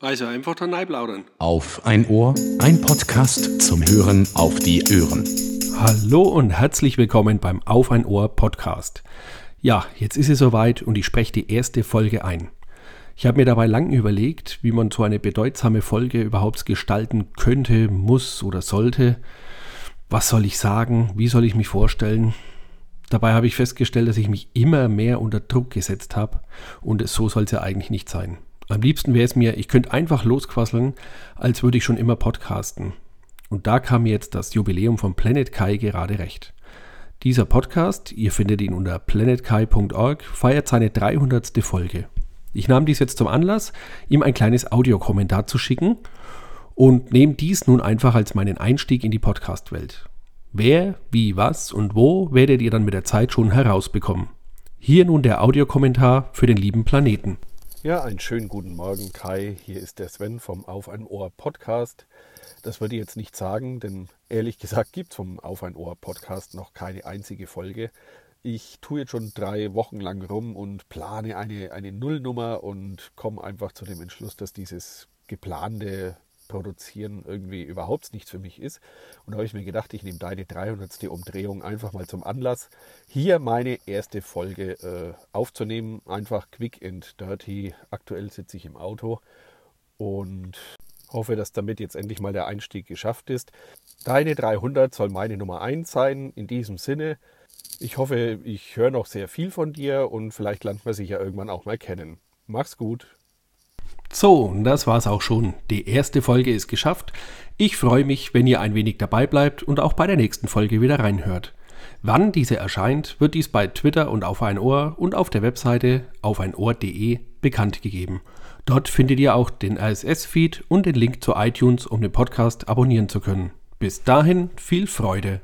Also einfach da plaudern. Auf ein Ohr, ein Podcast zum Hören auf die Ohren. Hallo und herzlich willkommen beim Auf ein Ohr Podcast. Ja, jetzt ist es soweit und ich spreche die erste Folge ein. Ich habe mir dabei lang überlegt, wie man so eine bedeutsame Folge überhaupt gestalten könnte, muss oder sollte. Was soll ich sagen? Wie soll ich mich vorstellen? Dabei habe ich festgestellt, dass ich mich immer mehr unter Druck gesetzt habe und so soll es ja eigentlich nicht sein. Am liebsten wäre es mir, ich könnte einfach losquasseln, als würde ich schon immer podcasten. Und da kam mir jetzt das Jubiläum von Planet Kai gerade recht. Dieser Podcast, ihr findet ihn unter planetkai.org, feiert seine 300. Folge. Ich nahm dies jetzt zum Anlass, ihm ein kleines Audiokommentar zu schicken und nehme dies nun einfach als meinen Einstieg in die Podcast-Welt. Wer, wie, was und wo werdet ihr dann mit der Zeit schon herausbekommen. Hier nun der Audiokommentar für den lieben Planeten. Ja, einen schönen guten Morgen, Kai. Hier ist der Sven vom Auf ein Ohr Podcast. Das würde ich jetzt nicht sagen, denn ehrlich gesagt gibt es vom Auf ein Ohr Podcast noch keine einzige Folge. Ich tue jetzt schon drei Wochen lang rum und plane eine, eine Nullnummer und komme einfach zu dem Entschluss, dass dieses geplante Produzieren irgendwie überhaupt nichts für mich ist. Und da habe ich mir gedacht, ich nehme deine 300. Umdrehung einfach mal zum Anlass, hier meine erste Folge äh, aufzunehmen. Einfach quick and dirty. Aktuell sitze ich im Auto und hoffe, dass damit jetzt endlich mal der Einstieg geschafft ist. Deine 300 soll meine Nummer 1 sein. In diesem Sinne, ich hoffe, ich höre noch sehr viel von dir und vielleicht lernt man sich ja irgendwann auch mal kennen. Mach's gut. So, das war's auch schon. Die erste Folge ist geschafft. Ich freue mich, wenn ihr ein wenig dabei bleibt und auch bei der nächsten Folge wieder reinhört. Wann diese erscheint, wird dies bei Twitter und auf ein Ohr und auf der Webseite aufeinohr.de bekannt gegeben. Dort findet ihr auch den RSS-Feed und den Link zu iTunes, um den Podcast abonnieren zu können. Bis dahin viel Freude